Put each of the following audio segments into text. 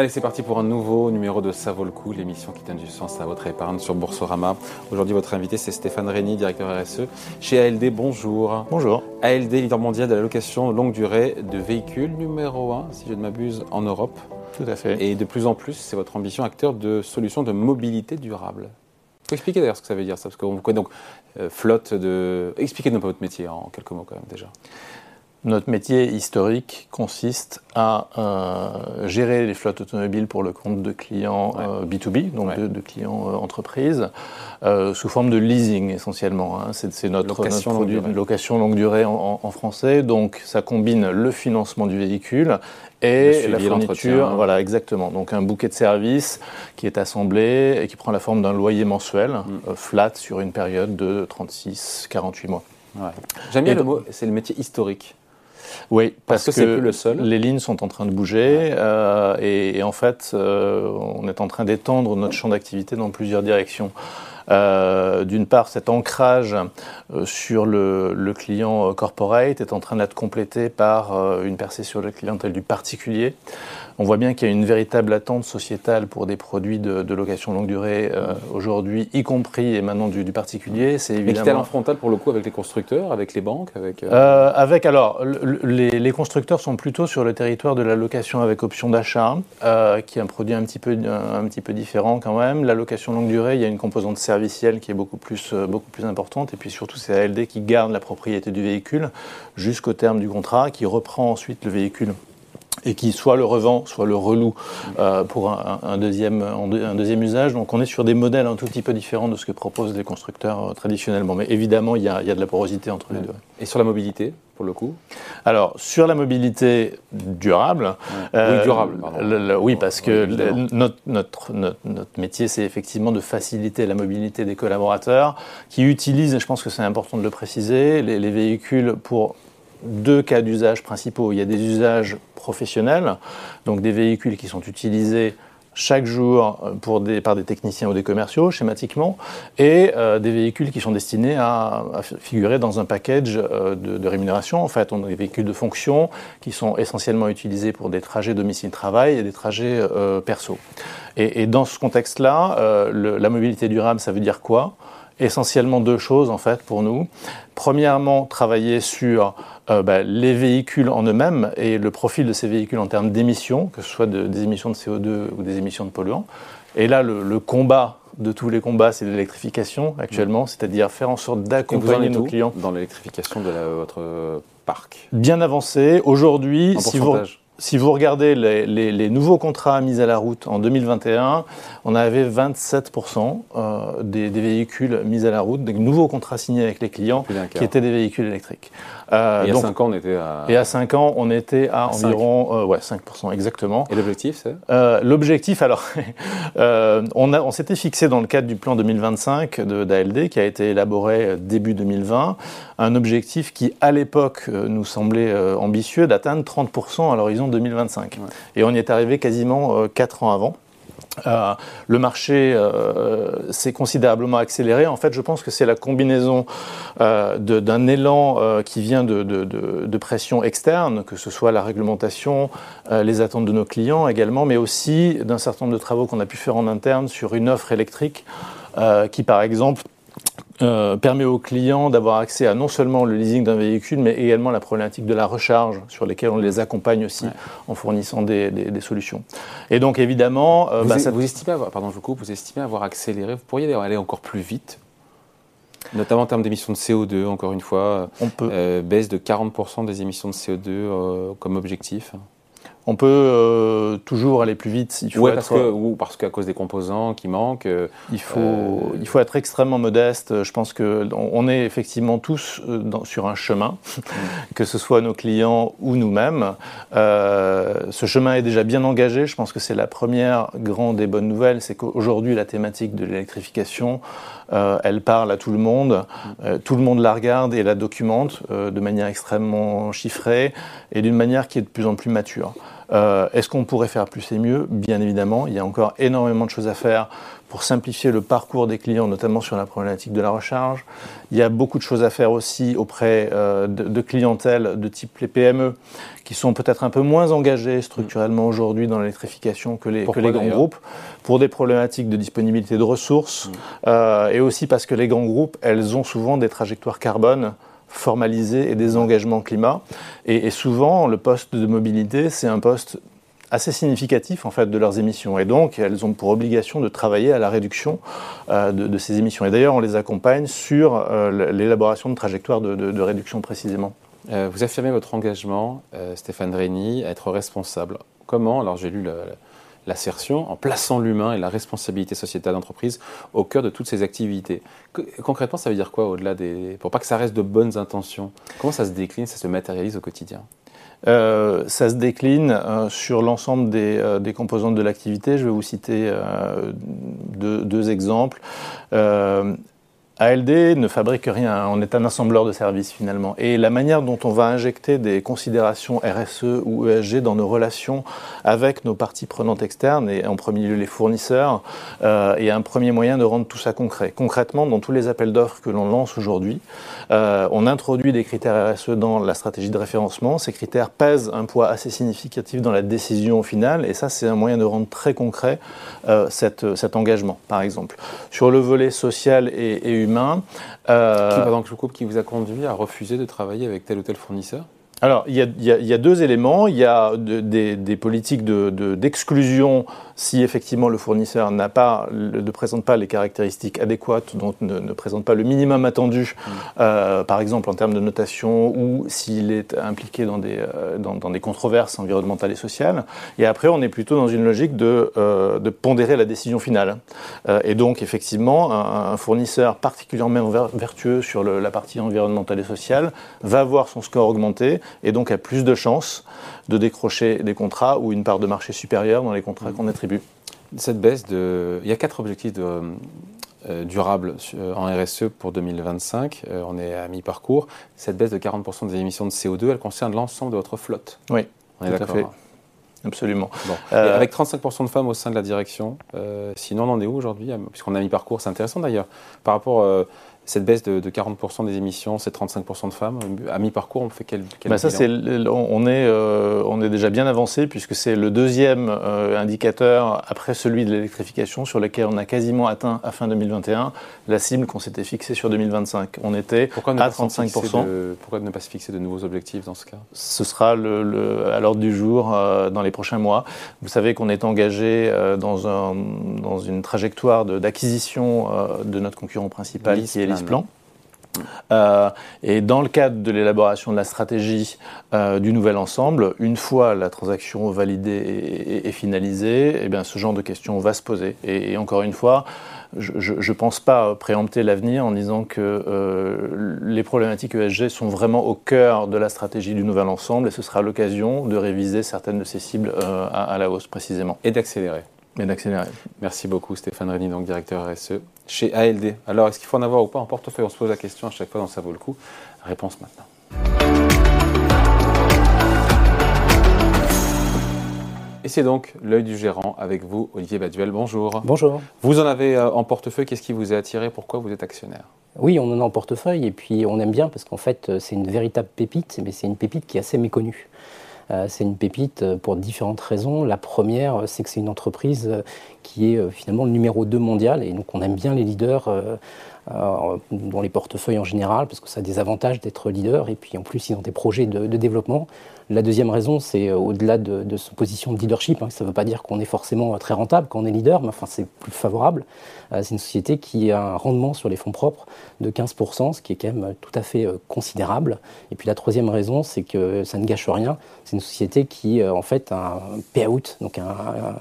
Allez, c'est parti pour un nouveau numéro de Ça vaut le coup, l'émission qui donne du sens à votre épargne sur Boursorama. Aujourd'hui, votre invité, c'est Stéphane Rény, directeur RSE chez ALD. Bonjour. Bonjour. ALD, leader mondial de la location longue durée de véhicules, numéro 1, si je ne m'abuse, en Europe. Tout à fait. Et de plus en plus, c'est votre ambition acteur de solutions de mobilité durable. Pouvez expliquer d'ailleurs ce que ça veut dire, ça, parce qu'on vous connaît donc euh, flotte de. Expliquez-nous pas votre métier en quelques mots quand même déjà. Notre métier historique consiste à euh, gérer les flottes automobiles pour le compte de clients euh, B2B, donc de, clients euh, entreprises, sous forme de leasing essentiellement. Hein. C'est notre, location produit longue location longue durée en, en, français. Donc ça combine le financement du véhicule et la fourniture. Voilà, exactement. Donc un bouquet de services qui est assemblé et qui prend la forme d'un loyer mensuel, mm. flat sur une période de 36-48 mois. Ouais. J'aime bien le mot, c'est le métier historique. Oui, parce, que, plus le seul. les lignes sont en train de bouger euh, et, en fait, euh, on est en train d'étendre notre champ d'activité dans plusieurs directions. Euh, d'une part, cet ancrage sur le, le, client corporate est en train d'être complété par une percée sur la clientèle du particulier. On voit bien qu'il y a une véritable attente sociétale pour des produits de, location longue durée euh, aujourd'hui, y compris et maintenant du, particulier. C'est évidemment. en frontal pour le coup avec les constructeurs, avec les banques, avec. Euh, euh, avec alors, les, constructeurs sont plutôt sur le territoire de la location avec option d'achat, qui est un produit un petit peu un, petit peu différent quand même. La location longue durée, il y a une composante servicielle qui est beaucoup plus beaucoup plus importante, et puis surtout c'est ALD qui garde la propriété du véhicule jusqu'au terme du contrat, qui reprend ensuite le véhicule et qui soit le revend, soit le reloue euh, pour un, deuxième, un deuxième usage. Donc on est sur des modèles un tout petit peu différents de ce que proposent les constructeurs euh, traditionnellement. Mais évidemment, il y, a, il y, a, de la porosité entre les deux. Et sur la mobilité? Pour le coup Alors, sur la mobilité durable. Euh, oui, durable, pardon. oui, parce que notre, notre, notre, notre, métier, c'est effectivement de faciliter la mobilité des collaborateurs qui utilisent, et je pense que c'est important de le préciser, les, les véhicules pour deux cas d'usage principaux. Il y a des usages professionnels, donc des véhicules qui sont utilisés chaque jour euh, par des techniciens ou des commerciaux, schématiquement, et euh, des véhicules qui sont destinés à, figurer dans un package euh, de, rémunération. En fait, on a des véhicules de fonction qui sont essentiellement utilisés pour des trajets domicile-travail et des trajets perso. Et, dans ce contexte-là, la mobilité durable, ça veut dire quoi? Essentiellement deux choses en fait pour nous. Premièrement, travailler sur euh, bah, les véhicules en eux-mêmes et le profil de ces véhicules en termes d'émissions, que ce soit des émissions de CO2 ou des émissions de polluants. Et là, le, combat de tous les combats, c'est l'électrification actuellement, c'est-à-dire faire en sorte d'accompagner nos clients. Dans l'électrification de votre parc? Bien avancé. Aujourd'hui, si vous, si vous regardez les, nouveaux contrats mis à la route en 2021, on avait 27% euh, des, des, véhicules mis à la route, des nouveaux contrats signés avec les clients qui étaient des véhicules électriques. Euh, et à 5 ans, on était à... Et à 5 ans, on était à, environ euh, ouais, 5%, exactement. Et l'objectif, c'est? Euh, L'objectif, alors, on, on s'était fixé dans le cadre du plan 2025 d'ALD, qui a été élaboré début 2020, un objectif qui, à l'époque, nous semblait ambitieux d'atteindre 30% à l'horizon 2025. Et on y est arrivé quasiment 4 ans avant. Euh, le marché euh, s'est considérablement accéléré. En fait, je pense que c'est la combinaison euh, d'un élan qui vient de, de, pression externe, que ce soit la réglementation, les attentes de nos clients également, mais aussi d'un certain nombre de travaux qu'on a pu faire en interne sur une offre électrique qui, par exemple, euh, permet aux clients d'avoir accès à non seulement le leasing d'un véhicule, mais également la problématique de la recharge, sur lesquelles on les accompagne aussi en fournissant des, solutions. Et donc évidemment, euh, vous, bah, ça... vous estimez avoir, pardon, je vous coupe, vous estimez avoir accéléré, vous pourriez aller encore plus vite Notamment en termes d'émissions de CO2, encore une fois, on peut. Euh, baisse de 40% des émissions de CO2 comme objectif on peut euh, toujours aller plus vite. Il faut parce que, ou parce qu'à cause des composants qui manquent. Euh, il, faut, euh, il faut être extrêmement modeste. Je pense qu'on on est effectivement tous sur un chemin, que ce soit nos clients ou nous-mêmes. ce chemin est déjà bien engagé. Je pense que c'est la première grande et bonne nouvelle, c'est qu'aujourd'hui la thématique de l'électrification, elle parle à tout le monde. Tout le monde la regarde et la documente de manière extrêmement chiffrée et d'une manière qui est de plus en plus mature. Est-ce qu'on pourrait faire plus et mieux Bien évidemment, il y a encore énormément de choses à faire pour simplifier le parcours des clients, notamment sur la problématique de la recharge. Il y a beaucoup de choses à faire aussi auprès de, de clientèle de type les PME, qui sont peut-être un peu moins engagés structurellement aujourd'hui dans l'électrification que les, que les grands groupes, pour des problématiques de disponibilité de ressources, mm. euh, et aussi parce que les grands groupes, elles ont souvent des trajectoires carbone formalisées et des engagements climat. Et, souvent, le poste de mobilité, c'est un poste assez significatif en fait de leurs émissions et donc elles ont pour obligation de travailler à la réduction euh, de, ces émissions et d'ailleurs on les accompagne sur euh, l'élaboration de trajectoires de, réduction précisément. Euh, vous affirmez votre engagement, Stéphane Dreyny, à être responsable. Comment Alors j'ai lu l'assertion en plaçant l'humain et la responsabilité sociétale d'entreprise au cœur de toutes ces activités. concrètement, ça veut dire quoi au-delà des... Pour pas que ça reste de bonnes intentions, comment ça se décline, ça se matérialise au quotidien? Euh, ça se décline sur l'ensemble des, des, composantes de l'activité. Je vais vous citer deux, exemples. ALD ne fabrique rien, on est un assembleur de services finalement. Et la manière dont on va injecter des considérations RSE ou ESG dans nos relations avec nos parties prenantes externes, et en premier lieu les fournisseurs, euh, est un premier moyen de rendre tout ça concret. Concrètement, dans tous les appels d'offres que l'on lance aujourd'hui, euh, on introduit des critères RSE dans la stratégie de référencement. Ces critères pèsent un poids assez significatif dans la décision finale, et ça c'est un moyen de rendre très concret euh, cet engagement, par exemple. Sur le volet social et, et humain, humain. Euh, qui, qui vous a conduit à refuser de travailler avec tel ou tel fournisseur? Alors, il y, a, il y, a, deux éléments. Il y a des, des, politiques d'exclusion de, si effectivement le fournisseur n'a pas, ne présente pas les caractéristiques adéquates, donc ne, ne présente pas le minimum attendu, mmh. euh, par exemple en termes de notation, ou s'il est impliqué dans des, euh, dans, dans, des controverses environnementales et sociales. Et après, on est plutôt dans une logique de, euh, de pondérer la décision finale. Euh, et donc, effectivement, un, un fournisseur particulièrement vertueux sur le, la partie environnementale et sociale va voir son score augmenter et donc a plus de chances de décrocher des contrats ou une part de marché supérieure dans les contrats qu'on attribue. Cette baisse de... Il y a quatre objectifs de, euh, durables euh, en RSE pour 2025. Euh, on est à mi-parcours. Cette baisse de 40% des émissions de CO2, elle concerne l'ensemble de votre flotte. Oui, on est d'accord. Absolument. Bon. Euh, avec 35% de femmes au sein de la direction, sinon on en est où aujourd'hui? Puisqu'on a mi-parcours, c'est intéressant d'ailleurs. Par rapport cette baisse de, 40% des émissions, c'est 35% de femmes. À mi-parcours, on fait quel, quel bah ça, c'est, on, est, euh, on est déjà bien avancé puisque c'est le deuxième euh, indicateur après celui de l'électrification sur lequel on a quasiment atteint à fin 2021 la cible qu'on s'était fixée sur 2025. On était à 35%. pourquoi ne pas se fixer de nouveaux objectifs dans ce cas? Ce sera le, à l'ordre du jour euh, dans les prochains mois. Vous savez qu'on est engagé dans, un, dans une trajectoire d'acquisition de, notre concurrent principal qui est plan. Euh, et dans le cadre de l'élaboration de la stratégie euh, du nouvel ensemble, une fois la transaction validée et, finalisée, eh bien, ce genre de questions va se poser. Et, encore une fois, je ne pense pas préempter l'avenir en disant que euh, les problématiques ESG sont vraiment au cœur de la stratégie du nouvel ensemble et ce sera l'occasion de réviser certaines de ces cibles à, à la hausse précisément. Et d'accélérer. D'accélérer. Merci beaucoup Stéphane Rény, donc directeur RSE chez ALD. Alors, est-ce qu'il faut en avoir ou pas en portefeuille? On se pose la question à chaque fois, dans ça vaut le coup. Réponse maintenant. Et c'est donc l'œil du gérant avec vous, Olivier Baduel. Bonjour. Bonjour. Vous en avez euh, en portefeuille. Qu'est-ce qui vous a attiré? Pourquoi vous êtes actionnaire? Oui, on en a en portefeuille et puis on aime bien parce qu'en fait, euh, c'est une véritable pépite, mais c'est une pépite qui est assez méconnue. Euh, c'est une pépite euh, pour différentes raisons. La première, euh, c'est que c'est une entreprise qui est finalement le numéro 2 mondial et donc on aime bien les leaders dans les portefeuilles en général parce que ça a des avantages d'être leader et puis en plus ils ont des projets de, développement. La deuxième raison, c'est au-delà de, de son position de leadership. Hein, ça ne veut pas dire qu'on est forcément très rentable quand on est leader, mais enfin c'est plus favorable. c'est une société qui a un rendement sur les fonds propres de 15%, ce qui est quand même tout à fait considérable. Et puis la troisième raison, c'est que ça ne gâche rien. C'est une société qui, euh, en fait, a un payout, donc un,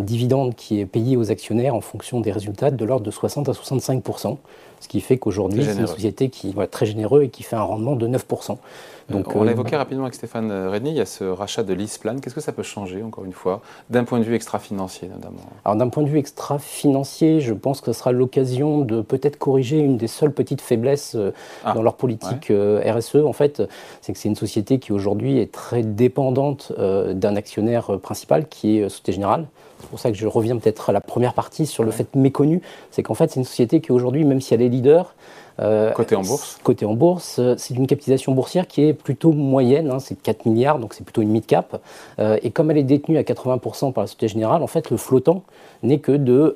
dividende qui est payé aux actionnaires en fonction des résultats de l'ordre de 60 à 65% Ce qui fait qu'aujourd'hui, c'est une société qui est très généreux et qui fait un rendement de 9%. Donc, on l'a évoqué rapidement avec Stéphane Redny, il y a ce rachat de l'ISPLAN. Qu'est-ce que ça peut changer, encore une fois, d'un point de vue extra-financier notamment? Alors d'un point de vue extra-financier, je pense que ce sera l'occasion de peut-être corriger une des seules petites faiblesses ah, dans leur politique RSE. En fait, c'est que c'est une société qui aujourd'hui est très dépendante d'un actionnaire principal qui est Société Générale. C'est pour ça que je reviens peut-être à la première partie sur le fait méconnu, c'est qu'en fait c'est une société qui aujourd'hui, même si elle est leader, euh, côté en bourse Côté en bourse, euh, c'est une capitalisation boursière qui est plutôt moyenne, hein, c'est 4 milliards, donc c'est plutôt une mid-cap. Euh, et comme elle est détenue à 80% par la Société Générale, en fait le flottant n'est que de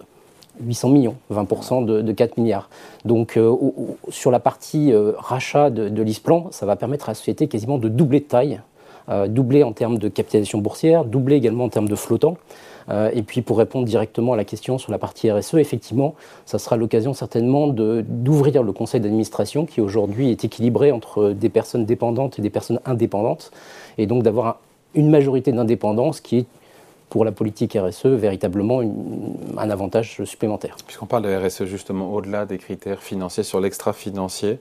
800 millions, 20% de, 4 milliards. Donc sur la partie rachat de, de l'ISPLAN, ça va permettre à la société quasiment de doubler de taille, doubler en termes de capitalisation boursière, doubler également en termes de flottant. Euh, et puis pour répondre directement à la question sur la partie RSE, effectivement, ça sera l'occasion certainement d'ouvrir le conseil d'administration qui aujourd'hui est équilibré entre des personnes dépendantes et des personnes indépendantes, et donc d'avoir une majorité d'indépendance qui est pour la politique RSE véritablement un avantage supplémentaire. Puisqu'on parle de RSE justement au-delà des critères financiers sur l'extra-financier,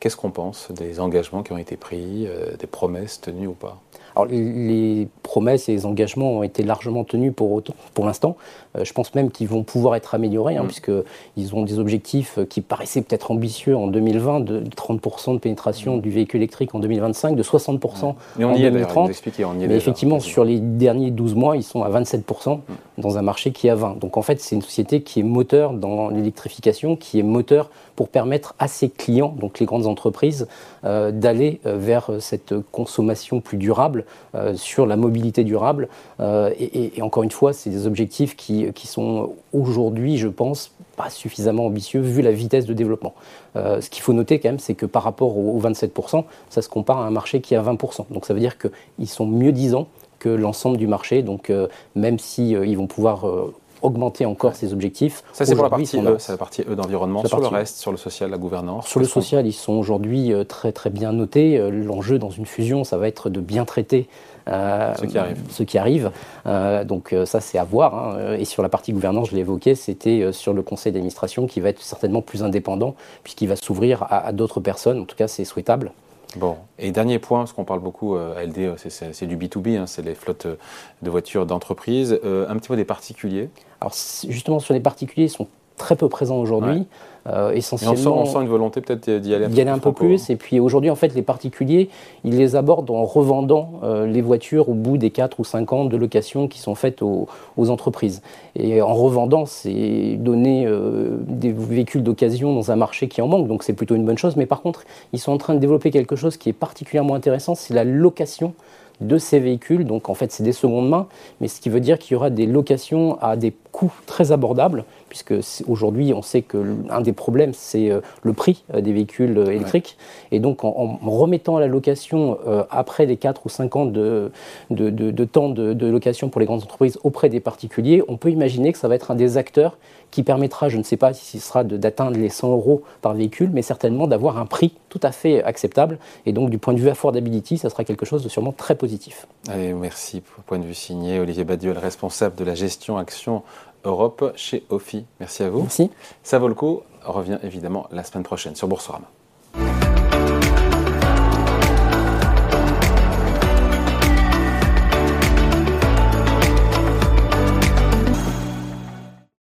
qu'est-ce qu'on pense des engagements qui ont été pris, euh, des promesses tenues ou pas? Alors, les promesses et les engagements ont été largement tenus pour, pour l'instant. Euh, je pense même qu'ils vont pouvoir être améliorés, hein, mm. puisqu'ils ont des objectifs qui paraissaient peut-être ambitieux en 2020, de 30% de pénétration mm. du véhicule électrique en 2025, de 60% Mais on en y 2030. Est, on y est Mais effectivement, sur les derniers 12 mois, ils sont à 27% mm. dans un marché qui est à 20%. Donc en fait, c'est une société qui est moteur dans l'électrification, qui est moteur pour permettre à ses clients, donc les grandes entreprises, euh, d'aller euh, vers cette consommation plus durable, sur la mobilité durable. et, et encore une fois, c'est des objectifs qui sont aujourd'hui, je pense, pas suffisamment ambitieux vu la vitesse de développement. Euh, ce qu'il faut noter quand même, c'est que par rapport aux, 27%, ça se compare à un marché qui est à 20%. Donc ça veut dire qu'ils sont mieux disants que l'ensemble du marché. Donc euh, même si euh, vont pouvoir augmenter encore ces objectifs. Ça, c'est pour la partie E, c'est la partie E d'environnement. Sur le reste, sur le social, la gouvernance Sur le social, ils sont aujourd'hui très très bien notés. L'enjeu dans une fusion, ça va être de bien traiter euh, ce qui arrive. Ce qui arrive. Euh, donc euh, ça, c'est à voir. Hein. Et sur la partie gouvernance, je l'ai évoqué, c'était sur le conseil d'administration qui va être certainement plus indépendant, puisqu'il va s'ouvrir à, d'autres personnes. En tout cas, c'est souhaitable. Bon, et dernier point, parce qu'on parle beaucoup, LD, c'est du B2B, hein, c'est les flottes de voitures d'entreprise. un petit mot des particuliers Alors justement, sur les particuliers, ils sont très peu présents aujourd'hui. Euh, essentiellement, on, sent, une volonté peut-être d'y aller un, d'y aller un peu plus. Et puis aujourd'hui, en fait, les particuliers, ils les abordent en revendant euh, les voitures au bout des 4 ou 5 ans de location qui sont faites aux, entreprises. Et en revendant, c'est donner euh, des véhicules d'occasion dans un marché qui en manque. Donc c'est plutôt une bonne chose. Mais par contre, ils sont en train de développer quelque chose qui est particulièrement intéressant, c'est la location de ces véhicules. Donc en fait, c'est des secondes mains, mais ce qui veut dire qu'il y aura des locations à des coûts très abordables, puisque aujourd'hui, on sait que l'un des problèmes, c'est euh, le prix euh, des véhicules euh, électriques. Et donc, en, remettant à la location, après les 4 ou 5 ans de, de, temps de, location pour les grandes entreprises auprès des particuliers, on peut imaginer que ça va être un des acteurs qui permettra, je ne sais pas si ce sera d'atteindre les 100 euros par véhicule, mais certainement d'avoir un prix tout à fait acceptable. Et donc, du point de vue affordability, ça sera quelque chose de sûrement très positif. Allez, merci. Pour point de vue signé, Olivier Badiol, responsable de la gestion action Europe chez OFI. Merci à vous. Merci. Ça vaut le coup. revient évidemment la semaine prochaine sur Boursorama.